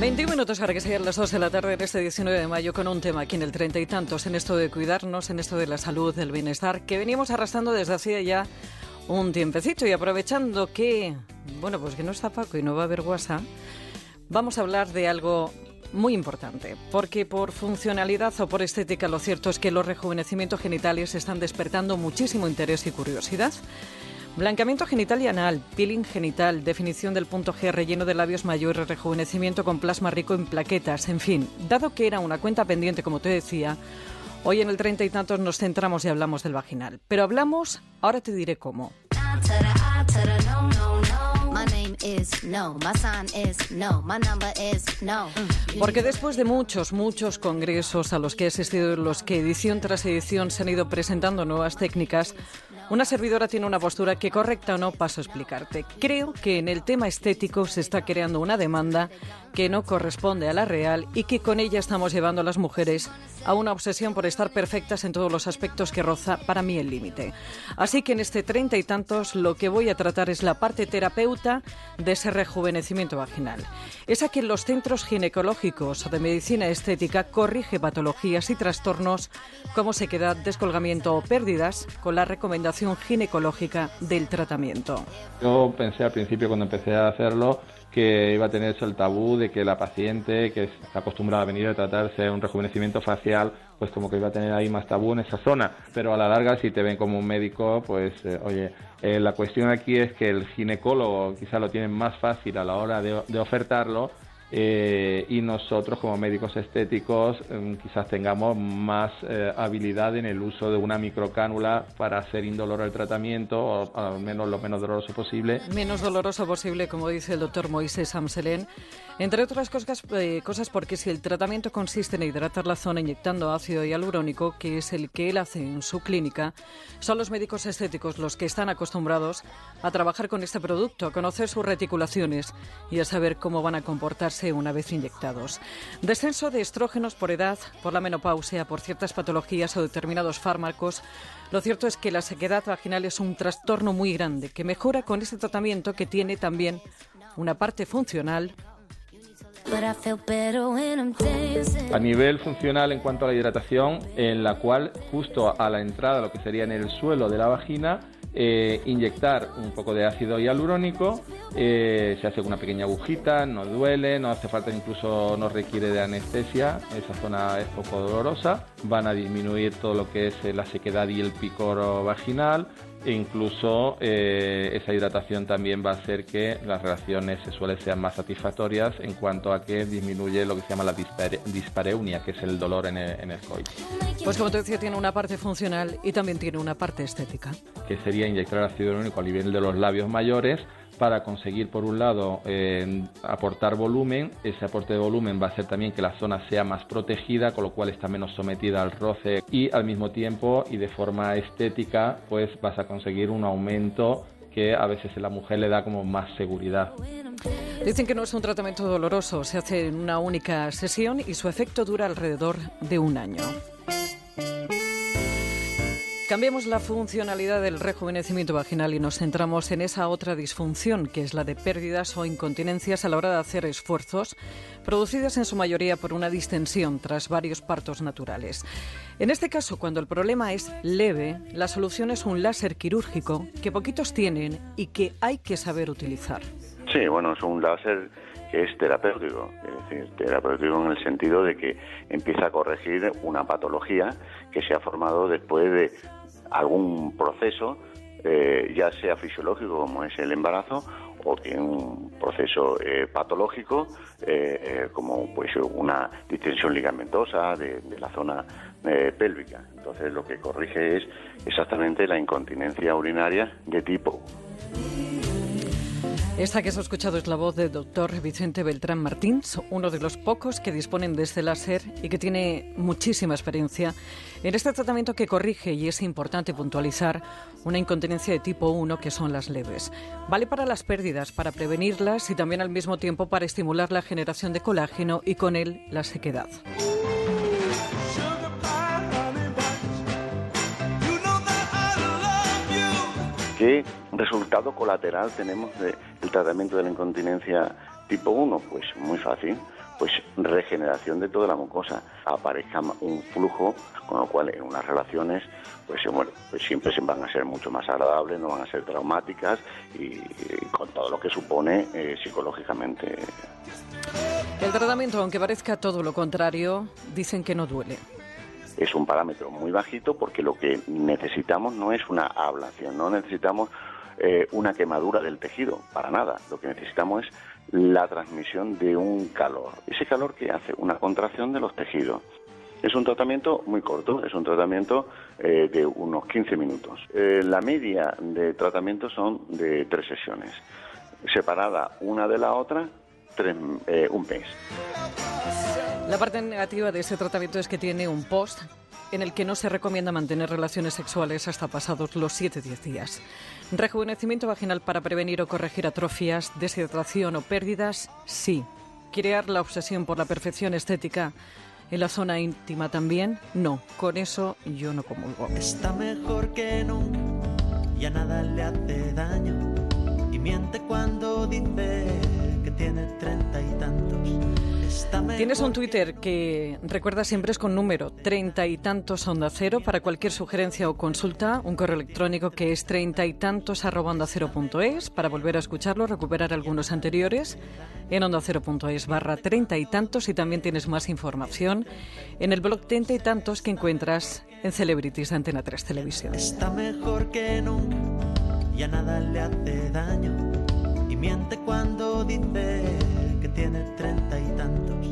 21 minutos para que sean las 2 de la tarde en este 19 de mayo con un tema aquí en el treinta y tantos, en esto de cuidarnos, en esto de la salud, del bienestar, que venimos arrastrando desde hacía ya un tiempecito y aprovechando que, bueno, pues que no está Paco y no va a haber WhatsApp, vamos a hablar de algo muy importante, porque por funcionalidad o por estética lo cierto es que los rejuvenecimientos genitales están despertando muchísimo interés y curiosidad. Blancamiento genital y anal, peeling genital, definición del punto G, relleno de labios mayores, rejuvenecimiento con plasma rico en plaquetas, en fin, dado que era una cuenta pendiente, como te decía, hoy en el treinta y tantos nos centramos y hablamos del vaginal. Pero hablamos, ahora te diré cómo. Porque después de muchos, muchos congresos a los que he asistido, los que edición tras edición se han ido presentando nuevas técnicas, una servidora tiene una postura que correcta o no paso a explicarte. Creo que en el tema estético se está creando una demanda que no corresponde a la real y que con ella estamos llevando a las mujeres a una obsesión por estar perfectas en todos los aspectos que roza para mí el límite. Así que en este treinta y tantos lo que voy a tratar es la parte terapeuta de ese rejuvenecimiento vaginal. Esa que en los centros ginecológicos o de medicina estética corrige patologías y trastornos como sequedad, descolgamiento o pérdidas con la recomendación ginecológica del tratamiento. Yo pensé al principio cuando empecé a hacerlo que iba a tener eso el tabú de que la paciente que está acostumbrada a venir a tratarse un rejuvenecimiento facial, pues como que iba a tener ahí más tabú en esa zona. Pero a la larga, si te ven como un médico, pues eh, oye, eh, la cuestión aquí es que el ginecólogo quizá lo tiene más fácil a la hora de ofertarlo eh, y nosotros como médicos estéticos em, quizás tengamos más eh, habilidad en el uso de una microcánula para hacer indoloro el tratamiento o al menos lo menos doloroso posible. Menos doloroso posible, como dice el doctor Moisés Amselén. Entre otras cosas, eh, cosas porque si el tratamiento consiste en hidratar la zona inyectando ácido hialurónico, que es el que él hace en su clínica, son los médicos estéticos los que están acostumbrados a trabajar con este producto, a conocer sus reticulaciones y a saber cómo van a comportarse una vez inyectados. Descenso de estrógenos por edad, por la menopausia, por ciertas patologías o determinados fármacos. Lo cierto es que la sequedad vaginal es un trastorno muy grande que mejora con este tratamiento que tiene también una parte funcional a nivel funcional en cuanto a la hidratación, en la cual justo a la entrada, lo que sería en el suelo de la vagina, eh, inyectar un poco de ácido hialurónico, eh, se hace una pequeña agujita, no duele, no hace falta incluso, no requiere de anestesia, esa zona es poco dolorosa, van a disminuir todo lo que es la sequedad y el picor vaginal, e incluso eh, esa hidratación también va a hacer que las relaciones sexuales sean más satisfactorias en cuanto a que disminuye lo que se llama la dispareunia, que es el dolor en el, en Pues como te decía, tiene una parte funcional y también tiene una parte estética. Que sería inyectar ácido hialurónico a nivel de los labios mayores para conseguir, por un lado, eh, aportar volumen. Ese aporte de volumen va a hacer también que la zona sea más protegida, con lo cual está menos sometida al roce y al mismo tiempo y de forma estética, pues vas a conseguir un aumento que a veces a la mujer le da como más seguridad. Dicen que no es un tratamiento doloroso, se hace en una única sesión y su efecto dura alrededor de un año. Cambiemos la funcionalidad del rejuvenecimiento vaginal y nos centramos en esa otra disfunción, que es la de pérdidas o incontinencias a la hora de hacer esfuerzos, producidas en su mayoría por una distensión tras varios partos naturales. En este caso, cuando el problema es leve, la solución es un láser quirúrgico que poquitos tienen y que hay que saber utilizar. Sí, bueno, es un láser que es terapéutico, es decir, terapéutico en el sentido de que empieza a corregir una patología que se ha formado después de algún proceso, eh, ya sea fisiológico como es el embarazo, o tiene un proceso eh, patológico eh, como pues una distensión ligamentosa de, de la zona pélvica. Entonces lo que corrige es exactamente la incontinencia urinaria de tipo esta que has escuchado es la voz del doctor Vicente Beltrán Martins, uno de los pocos que disponen de este láser y que tiene muchísima experiencia en este tratamiento que corrige, y es importante puntualizar, una incontinencia de tipo 1 que son las leves. Vale para las pérdidas, para prevenirlas y también al mismo tiempo para estimular la generación de colágeno y con él la sequedad. ¿Qué resultado colateral tenemos tratamiento de la incontinencia tipo 1? Pues muy fácil. pues regeneración de toda la mucosa, aparezca un flujo, con lo cual en unas relaciones pues, bueno, pues siempre van a ser mucho más agradables, no van a ser traumáticas y, con todo lo que supone eh, psicológicamente. El tratamiento, aunque parezca todo lo contrario, dicen que no duele es un parámetro muy bajito porque lo que necesitamos no es una ablación, no necesitamos eh, una quemadura del tejido, para nada. Lo que necesitamos es la transmisión de un calor. Ese calor que hace una contracción de los tejidos. Es un tratamiento muy corto, es un tratamiento eh, de unos 15 minutos. Eh, la media de tratamiento son de tres sesiones, separada una de la otra un mes. La parte negativa de este tratamiento es que tiene un post en el que no se recomienda mantener relaciones sexuales hasta pasados los 7-10 días. Rejuvenecimiento vaginal para prevenir o corregir atrofias, deshidratación o pérdidas, sí. Crear la obsesión por la perfección estética en la zona íntima también, no. Con eso yo no comulgo. Está mejor que nunca, ya nada le hace daño y miente cuando dice que tiene treinta y tantos. Tienes un Twitter que recuerda siempre es con número treinta y tantos onda cero. Para cualquier sugerencia o consulta, un correo electrónico que es treinta y tantos arroba onda cero punto es. Para volver a escucharlo, recuperar algunos anteriores en onda cero punto es barra treinta y tantos. Y también tienes más información en el blog treinta y tantos que encuentras en Celebrities de Antena 3 Televisión. Está mejor que nunca, ya nada le hace daño. Y miente cuando dice tiene treinta y tantos.